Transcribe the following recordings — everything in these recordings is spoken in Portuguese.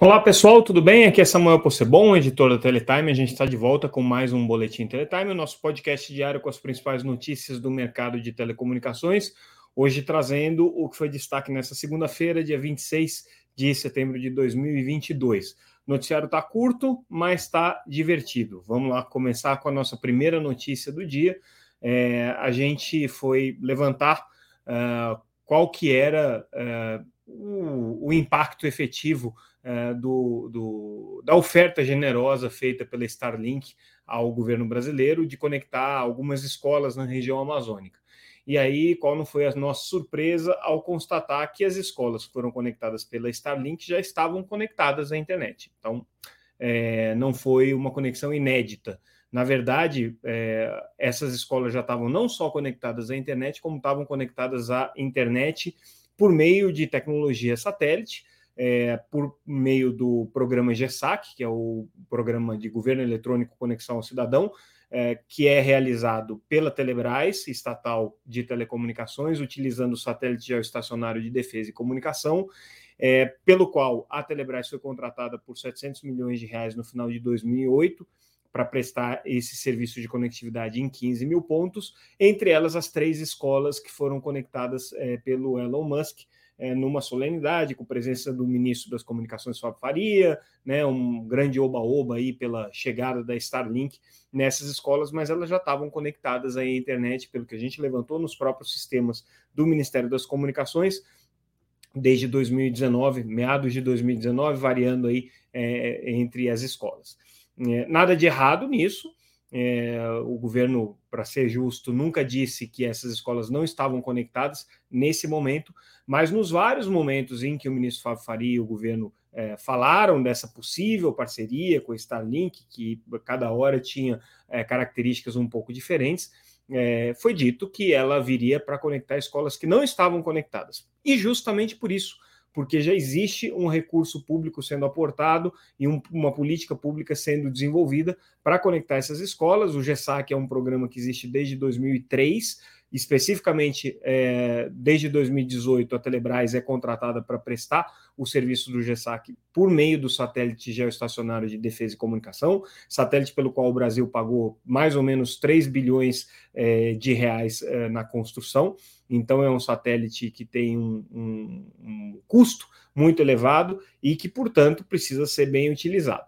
Olá pessoal, tudo bem? Aqui é Samuel Possebon, editor da Teletime. A gente está de volta com mais um Boletim Teletime, o nosso podcast diário com as principais notícias do mercado de telecomunicações. Hoje trazendo o que foi destaque nessa segunda-feira, dia 26 de setembro de 2022. O noticiário está curto, mas está divertido. Vamos lá começar com a nossa primeira notícia do dia. É, a gente foi levantar uh, qual que era uh, o, o impacto efetivo é, do, do, da oferta generosa feita pela Starlink ao governo brasileiro de conectar algumas escolas na região amazônica. E aí, qual não foi a nossa surpresa ao constatar que as escolas que foram conectadas pela Starlink já estavam conectadas à internet. Então, é, não foi uma conexão inédita. Na verdade, é, essas escolas já estavam não só conectadas à internet, como estavam conectadas à internet por meio de tecnologia satélite, é, por meio do programa GESAC, que é o Programa de Governo Eletrônico Conexão ao Cidadão, é, que é realizado pela Telebrás, estatal de telecomunicações, utilizando o satélite geoestacionário de defesa e comunicação, é, pelo qual a Telebrás foi contratada por 700 milhões de reais no final de 2008 para prestar esse serviço de conectividade em 15 mil pontos, entre elas as três escolas que foram conectadas é, pelo Elon Musk, é, numa solenidade, com presença do ministro das Comunicações, Fábio Faria, né, um grande oba-oba aí pela chegada da Starlink nessas escolas, mas elas já estavam conectadas à internet, pelo que a gente levantou nos próprios sistemas do Ministério das Comunicações, desde 2019, meados de 2019, variando aí é, entre as escolas. É, nada de errado nisso, é, o governo, para ser justo, nunca disse que essas escolas não estavam conectadas nesse momento, mas nos vários momentos em que o ministro Fábio Faria e o governo é, falaram dessa possível parceria com o Starlink, que cada hora tinha é, características um pouco diferentes, é, foi dito que ela viria para conectar escolas que não estavam conectadas. E justamente por isso porque já existe um recurso público sendo aportado e um, uma política pública sendo desenvolvida para conectar essas escolas. O GESAC é um programa que existe desde 2003 Especificamente, é, desde 2018, a Telebrás é contratada para prestar o serviço do GESAC por meio do satélite geoestacionário de defesa e comunicação, satélite pelo qual o Brasil pagou mais ou menos 3 bilhões é, de reais é, na construção. Então, é um satélite que tem um, um, um, custo muito elevado e que, portanto, precisa ser bem utilizado.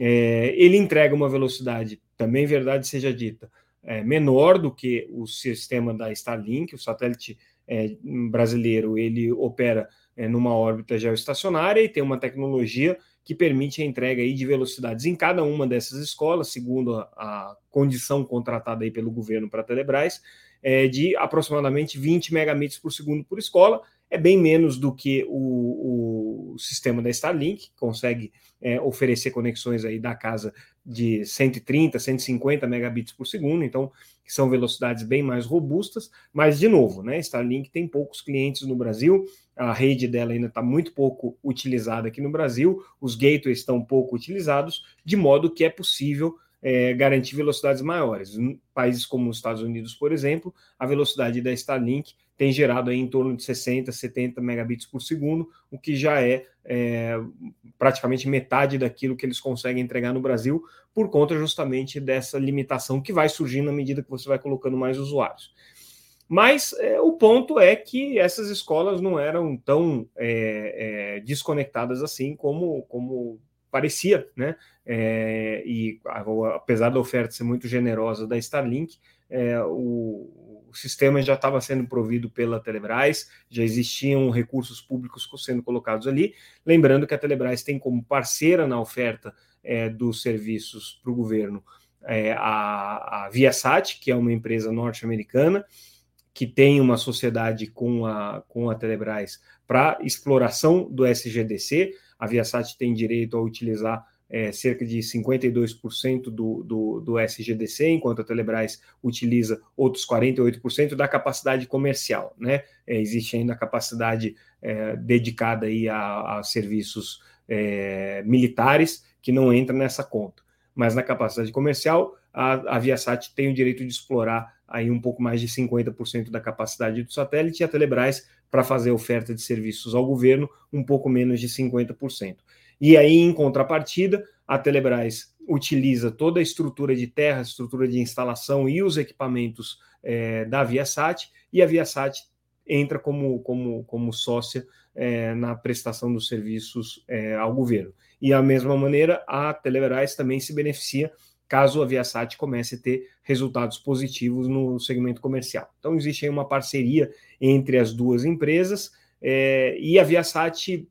É, ele entrega uma velocidade, também verdade seja dita, é, menor do que o sistema da Starlink, o satélite é, brasileiro ele opera é, numa órbita geoestacionária e tem uma tecnologia que permite a entrega aí de velocidades em cada uma dessas escolas, segundo a, a condição contratada aí pelo governo para a Telebrás, é, de aproximadamente 20 megabits por segundo por escola, é bem menos do que o, o sistema da Starlink, que consegue é, oferecer conexões aí da casa de 130, 150 megabits por segundo, então são velocidades bem mais robustas, mas de novo, né, Starlink tem poucos clientes no Brasil, a rede dela ainda está muito pouco utilizada aqui no Brasil, os gateways estão pouco utilizados, de modo que é possível é, garantir velocidades maiores. Em países como os Estados Unidos, por exemplo, a velocidade da Starlink tem gerado aí em torno de 60, 70 megabits por segundo, o que já é, é praticamente metade daquilo que eles conseguem entregar no Brasil, por conta justamente dessa limitação que vai surgindo à medida que você vai colocando mais usuários. Mas é, o ponto é que essas escolas não eram tão é, é, desconectadas assim como, como parecia, né? É, e apesar da oferta ser muito generosa da Starlink, é, o, o, sistema já estava sendo provido pela Telebrás, já existiam recursos públicos sendo colocados ali. Lembrando que a Telebrás tem como parceira na oferta é, dos serviços para o governo é, a, a Viasat, que é uma empresa norte-americana, que tem uma sociedade com a, com a Telebrás para exploração do SGDC a Viasat tem direito a utilizar é, cerca de 52% do, do, do SGDC, enquanto a Telebrás utiliza outros 48% da capacidade comercial. Né? É, existe ainda a capacidade é, dedicada aí a, a serviços é, militares que não entra nessa conta. Mas na capacidade comercial, a, a Viasat tem o direito de explorar aí um pouco mais de 50% da capacidade do satélite e a Telebrás para fazer oferta de serviços ao governo um pouco menos de 50%. E aí, em contrapartida, a Telebrás utiliza toda a estrutura de terra, estrutura de instalação e os equipamentos é, da Viasat, e a Viasat entra como, como, como sócia é, na prestação dos serviços é, ao governo. E, da mesma maneira, a Telebrás também se beneficia caso a Viasat comece a ter resultados positivos no segmento comercial. Então, existe aí uma parceria entre as duas empresas é, e a Viasat,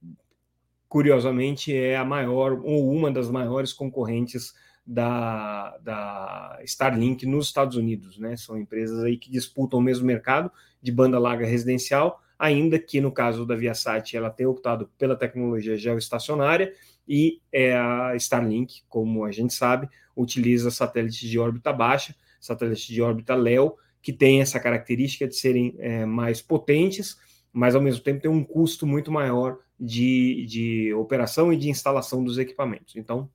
curiosamente, é a maior ou uma das maiores concorrentes da, da Starlink nos Estados Unidos. Né? São empresas aí que disputam o mesmo mercado de banda larga residencial, ainda que no caso da Viasat ela tenha optado pela tecnologia geoestacionária e é, a Starlink, como a gente sabe, utiliza satélites de órbita baixa, satélites de órbita LEO, que tem essa característica de serem é, mais potentes, mas ao mesmo tempo tem um custo muito maior de, de operação e de instalação dos equipamentos. Então,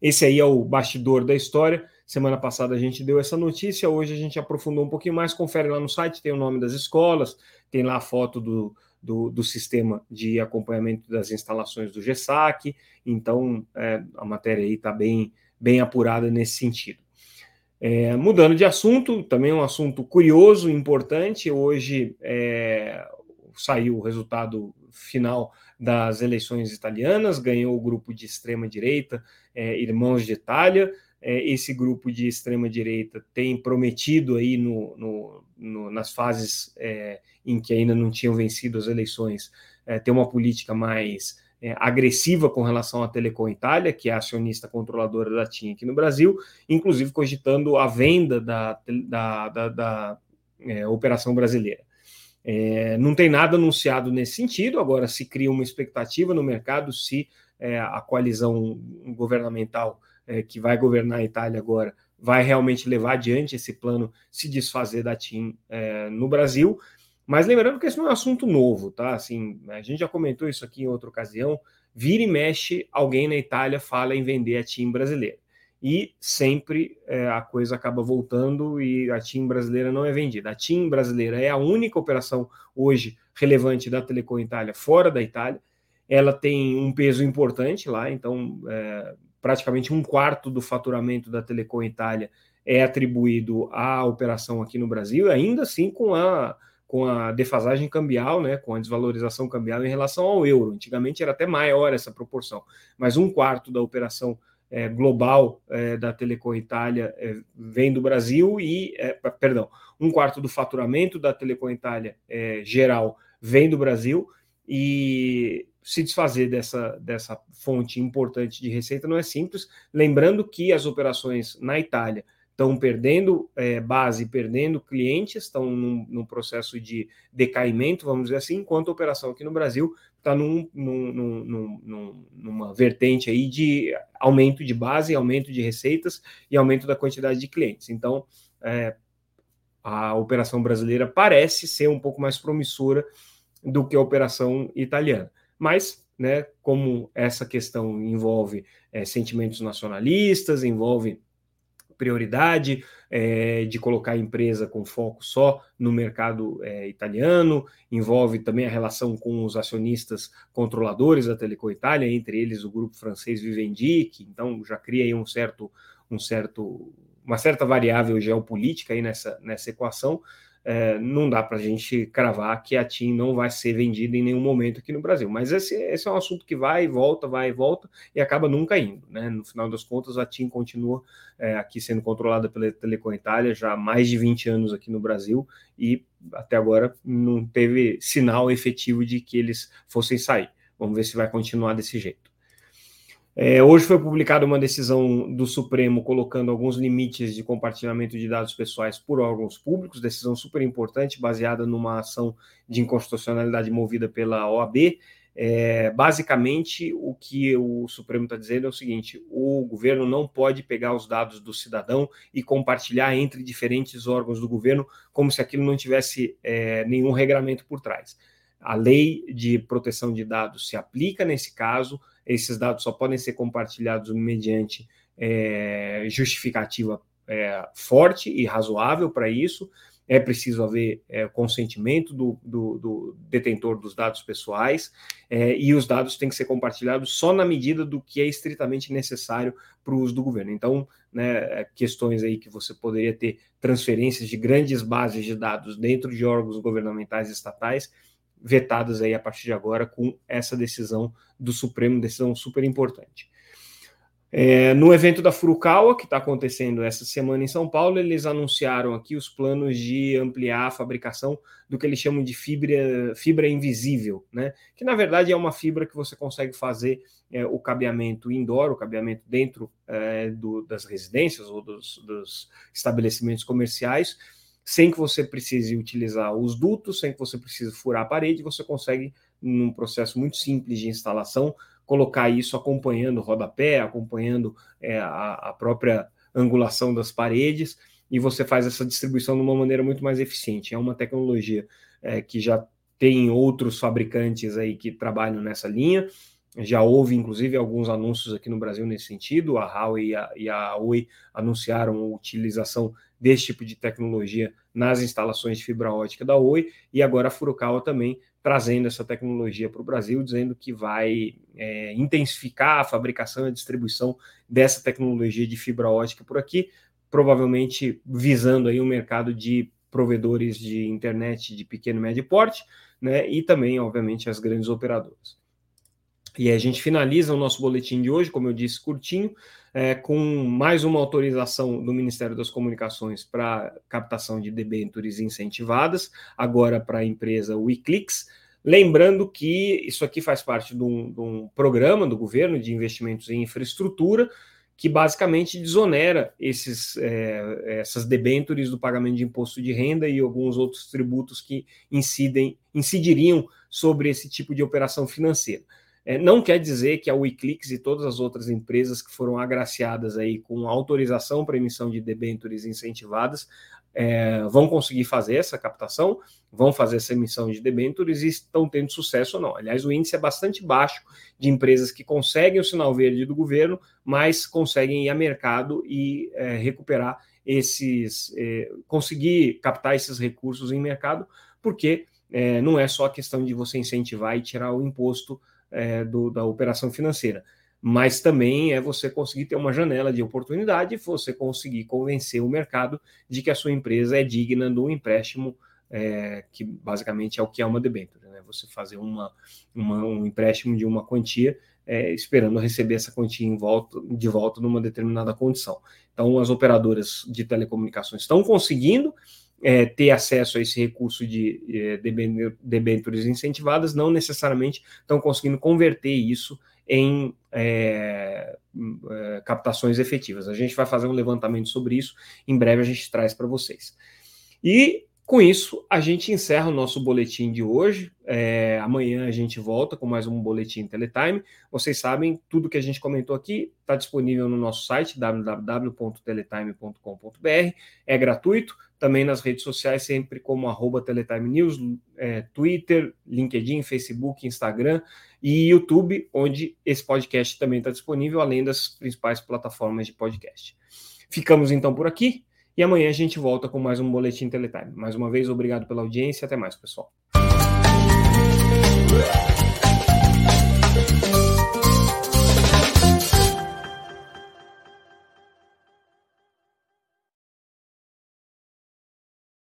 esse aí é o bastidor da história. Semana passada a gente deu essa notícia, hoje a gente aprofundou um pouquinho mais. Confere lá no site, tem o nome das escolas, tem lá a foto do, do, do sistema de acompanhamento das instalações do GESAC. Então, é, a matéria aí está bem, bem apurada nesse sentido. É, mudando de assunto, também um assunto curioso, importante. Hoje é, saiu o resultado final das eleições italianas, ganhou o grupo de extrema-direita, é, Irmãos de Itália. É, esse grupo de extrema-direita tem prometido aí no, no, no, nas fases é, em que ainda não tinham vencido as eleições, é, ter uma política mais é, agressiva com relação à Telecom Itália, que é acionista controladora da TIM aqui no Brasil, inclusive cogitando a venda da, da, da, da é, operação brasileira. É, não tem nada anunciado nesse sentido, agora se cria uma expectativa no mercado se a coalizão governamental é, que vai governar a Itália agora vai realmente levar adiante esse plano se desfazer da TIM é, no Brasil. Mas lembrando que esse não é um assunto novo, tá? Assim, a gente já comentou isso aqui em outra ocasião. Vira e mexe, alguém na Itália fala em vender a TIM brasileira. E sempre é, a coisa acaba voltando e a TIM brasileira não é vendida. A TIM brasileira é a única operação hoje relevante da Telecom Itália fora da Itália. Ela tem um peso importante lá, então é, praticamente um quarto do faturamento da Telecom Itália é atribuído à operação aqui no Brasil, ainda assim com a com a defasagem cambial, né, com a desvalorização cambial em relação ao euro. Antigamente era até maior essa proporção, mas um quarto da operação é, global é, da Telecom Itália é, vem do Brasil e, perdão, um quarto do faturamento da Telecom Itália geral vem do Brasil e se desfazer dessa, dessa fonte importante de receita não é simples. Lembrando que as operações na Itália estão perdendo é, base, perdendo clientes, estão num, num, processo de decaimento, vamos dizer assim, enquanto a operação aqui no Brasil está num, num, numa vertente aí de aumento de base, aumento de receitas e aumento da quantidade de clientes. Então, é, a operação brasileira parece ser um pouco mais promissora do que a operação italiana. Mas, né, como essa questão envolve é, sentimentos nacionalistas, envolve prioridade é, de colocar a empresa com foco só no mercado é, italiano, envolve também a relação com os acionistas controladores da Telecom Itália, entre eles o grupo francês Vivendi, que então já cria aí um certo, um certo, uma certa variável geopolítica aí nessa, nessa equação, é, não dá para a gente cravar que a TIM não vai ser vendida em nenhum momento aqui no Brasil. Mas esse, esse, é um assunto que vai e volta, vai e volta e acaba nunca indo. Né? No final das contas, a TIM continua é, aqui sendo controlada pela Telecom Itália já há mais de 20 anos aqui no Brasil e até agora não teve sinal efetivo de que eles fossem sair. Vamos ver se vai continuar desse jeito. É, hoje foi publicada uma decisão do Supremo colocando alguns limites de compartilhamento de dados pessoais por órgãos públicos, decisão super importante, baseada numa ação de inconstitucionalidade movida pela OAB. É, basicamente, o que o Supremo está dizendo é o seguinte: o governo não pode pegar os dados do cidadão e compartilhar entre diferentes órgãos do governo, como se aquilo não tivesse é, nenhum regramento por trás. A lei de proteção de dados se aplica nesse caso esses dados só podem ser compartilhados mediante é, justificativa é, forte e razoável para isso. é preciso haver é, consentimento do, do, do, detentor dos dados pessoais é, e os dados têm que ser compartilhados só na medida do que é estritamente necessário para o uso do governo. Então, né, questões aí que você poderia ter transferências de grandes bases de dados dentro de órgãos governamentais estatais vetadas aí a partir de agora com essa decisão do Supremo, decisão super importante. É, no evento da Furukawa, que está acontecendo essa semana em São Paulo, eles anunciaram aqui os planos de ampliar a fabricação do que eles chamam de fibra, fibra invisível, né? que na verdade é uma fibra que você consegue fazer é, o cabeamento indoor, o cabeamento dentro é, do, das residências ou dos, dos estabelecimentos comerciais, sem que você precise utilizar os dutos, sem que você precise furar a parede, você consegue, num processo muito simples de instalação, colocar isso acompanhando o rodapé, acompanhando é, a, a, própria angulação das paredes, e você faz essa distribuição de uma maneira muito mais eficiente. É uma tecnologia é, que já tem outros fabricantes aí que trabalham nessa linha. Já houve, inclusive, alguns anúncios aqui no Brasil nesse sentido. A Huawei e a, e a Oi anunciaram a utilização desse tipo de tecnologia nas instalações de fibra ótica da Oi, e agora a Furukawa também trazendo essa tecnologia para o Brasil, dizendo que vai é, intensificar a fabricação e a distribuição dessa tecnologia de fibra ótica por aqui, provavelmente visando aí o um mercado de provedores de internet de pequeno e médio porte, né, e também, obviamente, as grandes operadoras. E a gente finaliza o nosso boletim de hoje, como eu disse, curtinho, é, com mais uma autorização do Ministério das Comunicações para captação de debêntures incentivadas, agora para a empresa Wiclix. Lembrando que isso aqui faz parte de um, de um, programa do governo de investimentos em infraestrutura, que basicamente desonera esses, é, essas debêntures do pagamento de imposto de renda e alguns outros tributos que incidem, incidiriam sobre esse tipo de operação financeira. É, não quer dizer que a Wiclix e todas as outras empresas que foram agraciadas aí com autorização para emissão de debêntures incentivadas é, vão conseguir fazer essa captação, vão fazer essa emissão de debêntures e estão tendo sucesso ou não. Aliás, o índice é bastante baixo de empresas que conseguem o sinal verde do governo, mas conseguem ir a mercado e é, recuperar esses, é, conseguir captar esses recursos em mercado, porque é, não é só questão de você incentivar e tirar o imposto é, do, da operação financeira. Mas também é você conseguir ter uma janela de oportunidade, você conseguir convencer o mercado de que a sua empresa é digna do empréstimo, é, que basicamente é o que é uma debênture, né? Você fazer uma, uma, um empréstimo de uma quantia é, esperando receber essa quantia volta, de volta numa determinada condição. Então, as operadoras de telecomunicações estão conseguindo é, ter acesso a esse recurso de é, debêntures incentivadas, não necessariamente estão conseguindo converter isso em é, é, captações efetivas. A gente vai fazer um levantamento sobre isso, em breve a gente traz para vocês. E com isso, a gente encerra o nosso boletim de hoje. É, amanhã a gente volta com mais um boletim Teletime. Vocês sabem, tudo que a gente comentou aqui está disponível no nosso site www.teletime.com.br. É gratuito, também nas redes sociais, sempre como arroba Teletime News, é, Twitter, LinkedIn, Facebook, Instagram e YouTube, onde esse podcast também está disponível, além das principais plataformas de podcast. Ficamos então por aqui. E amanhã a gente volta com mais um Boletim Teletime. Mais uma vez, obrigado pela audiência. Até mais, pessoal.